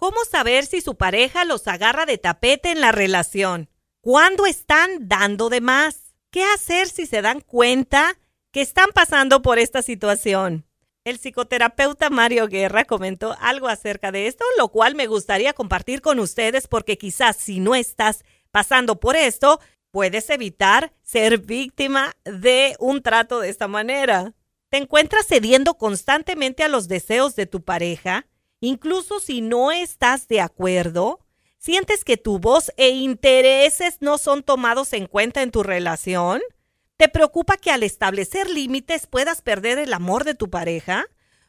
¿Cómo saber si su pareja los agarra de tapete en la relación? ¿Cuándo están dando de más? ¿Qué hacer si se dan cuenta que están pasando por esta situación? El psicoterapeuta Mario Guerra comentó algo acerca de esto, lo cual me gustaría compartir con ustedes porque quizás si no estás pasando por esto, puedes evitar ser víctima de un trato de esta manera. ¿Te encuentras cediendo constantemente a los deseos de tu pareja? Incluso si no estás de acuerdo, ¿sientes que tu voz e intereses no son tomados en cuenta en tu relación? ¿Te preocupa que al establecer límites puedas perder el amor de tu pareja?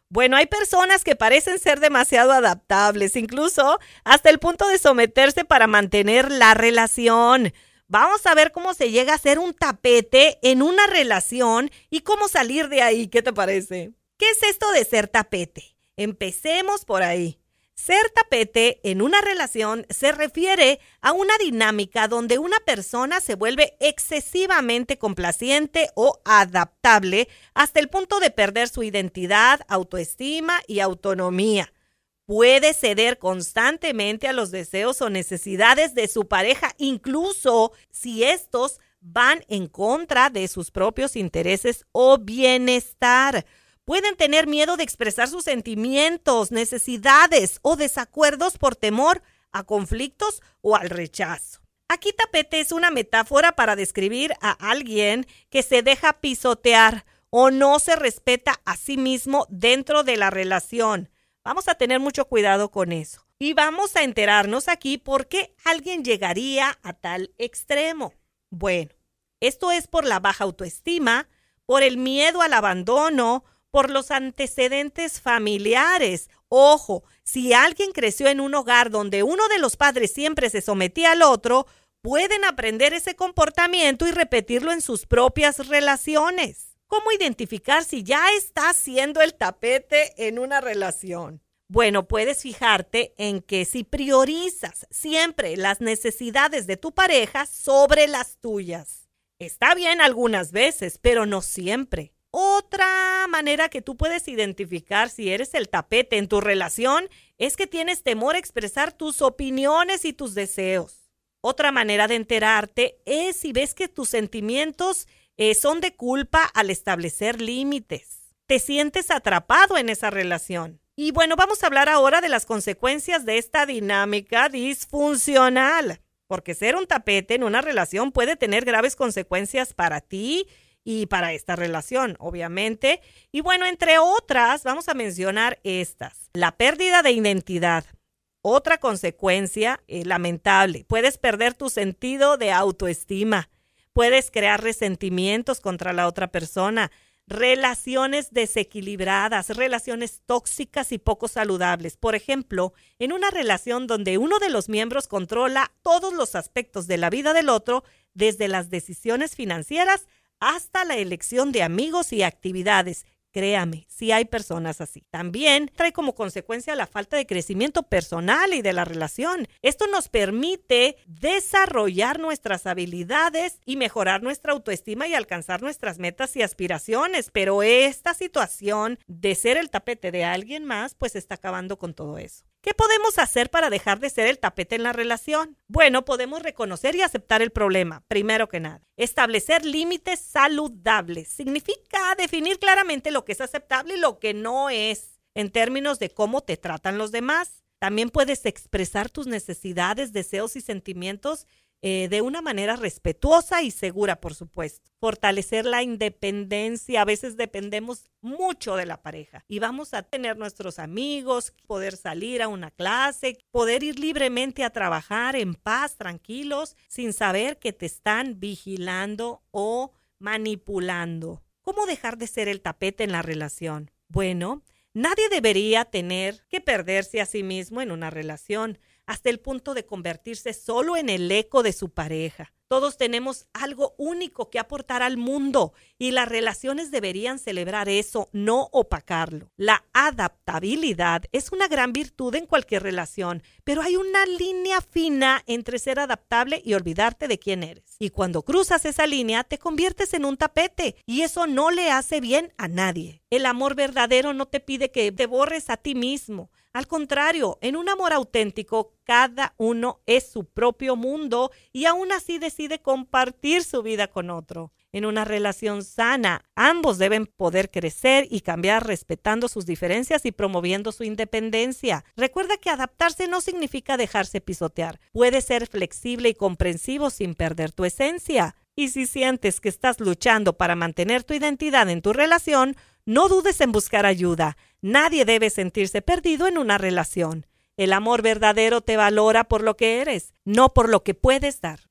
Bueno, hay personas que parecen ser demasiado adaptables, incluso hasta el punto de someterse para mantener la relación. Vamos a ver cómo se llega a ser un tapete en una relación y cómo salir de ahí. ¿Qué te parece? ¿Qué es esto de ser tapete? Empecemos por ahí. Ser tapete en una relación se refiere a una dinámica donde una persona se vuelve excesivamente complaciente o adaptable hasta el punto de perder su identidad, autoestima y autonomía. Puede ceder constantemente a los deseos o necesidades de su pareja, incluso si estos van en contra de sus propios intereses o bienestar. Pueden tener miedo de expresar sus sentimientos, necesidades o desacuerdos por temor a conflictos o al rechazo. Aquí tapete es una metáfora para describir a alguien que se deja pisotear o no se respeta a sí mismo dentro de la relación. Vamos a tener mucho cuidado con eso. Y vamos a enterarnos aquí por qué alguien llegaría a tal extremo. Bueno, esto es por la baja autoestima, por el miedo al abandono, por los antecedentes familiares. Ojo, si alguien creció en un hogar donde uno de los padres siempre se sometía al otro, pueden aprender ese comportamiento y repetirlo en sus propias relaciones. ¿Cómo identificar si ya estás siendo el tapete en una relación? Bueno, puedes fijarte en que si priorizas siempre las necesidades de tu pareja sobre las tuyas. Está bien algunas veces, pero no siempre. Otra manera que tú puedes identificar si eres el tapete en tu relación es que tienes temor a expresar tus opiniones y tus deseos. Otra manera de enterarte es si ves que tus sentimientos eh, son de culpa al establecer límites. Te sientes atrapado en esa relación. Y bueno, vamos a hablar ahora de las consecuencias de esta dinámica disfuncional. Porque ser un tapete en una relación puede tener graves consecuencias para ti y para esta relación, obviamente. Y bueno, entre otras, vamos a mencionar estas. La pérdida de identidad. Otra consecuencia eh, lamentable. Puedes perder tu sentido de autoestima. Puedes crear resentimientos contra la otra persona. Relaciones desequilibradas, relaciones tóxicas y poco saludables. Por ejemplo, en una relación donde uno de los miembros controla todos los aspectos de la vida del otro, desde las decisiones financieras hasta la elección de amigos y actividades. Créame, si hay personas así. También trae como consecuencia la falta de crecimiento personal y de la relación. Esto nos permite desarrollar nuestras habilidades y mejorar nuestra autoestima y alcanzar nuestras metas y aspiraciones. Pero esta situación de ser el tapete de alguien más, pues está acabando con todo eso. ¿Qué podemos hacer para dejar de ser el tapete en la relación? Bueno, podemos reconocer y aceptar el problema, primero que nada. Establecer límites saludables significa definir claramente lo que es aceptable y lo que no es en términos de cómo te tratan los demás. También puedes expresar tus necesidades, deseos y sentimientos eh, de una manera respetuosa y segura, por supuesto. Fortalecer la independencia. A veces dependemos mucho de la pareja y vamos a tener nuestros amigos, poder salir a una clase, poder ir libremente a trabajar en paz, tranquilos, sin saber que te están vigilando o manipulando. ¿Cómo dejar de ser el tapete en la relación? Bueno, nadie debería tener que perderse a sí mismo en una relación hasta el punto de convertirse solo en el eco de su pareja. Todos tenemos algo único que aportar al mundo y las relaciones deberían celebrar eso, no opacarlo. La adaptabilidad es una gran virtud en cualquier relación, pero hay una línea fina entre ser adaptable y olvidarte de quién eres. Y cuando cruzas esa línea te conviertes en un tapete y eso no le hace bien a nadie. El amor verdadero no te pide que te borres a ti mismo. Al contrario, en un amor auténtico, cada uno es su propio mundo y aún así decide compartir su vida con otro. En una relación sana, ambos deben poder crecer y cambiar respetando sus diferencias y promoviendo su independencia. Recuerda que adaptarse no significa dejarse pisotear. Puede ser flexible y comprensivo sin perder tu esencia. Y si sientes que estás luchando para mantener tu identidad en tu relación, no dudes en buscar ayuda. Nadie debe sentirse perdido en una relación. El amor verdadero te valora por lo que eres, no por lo que puedes dar.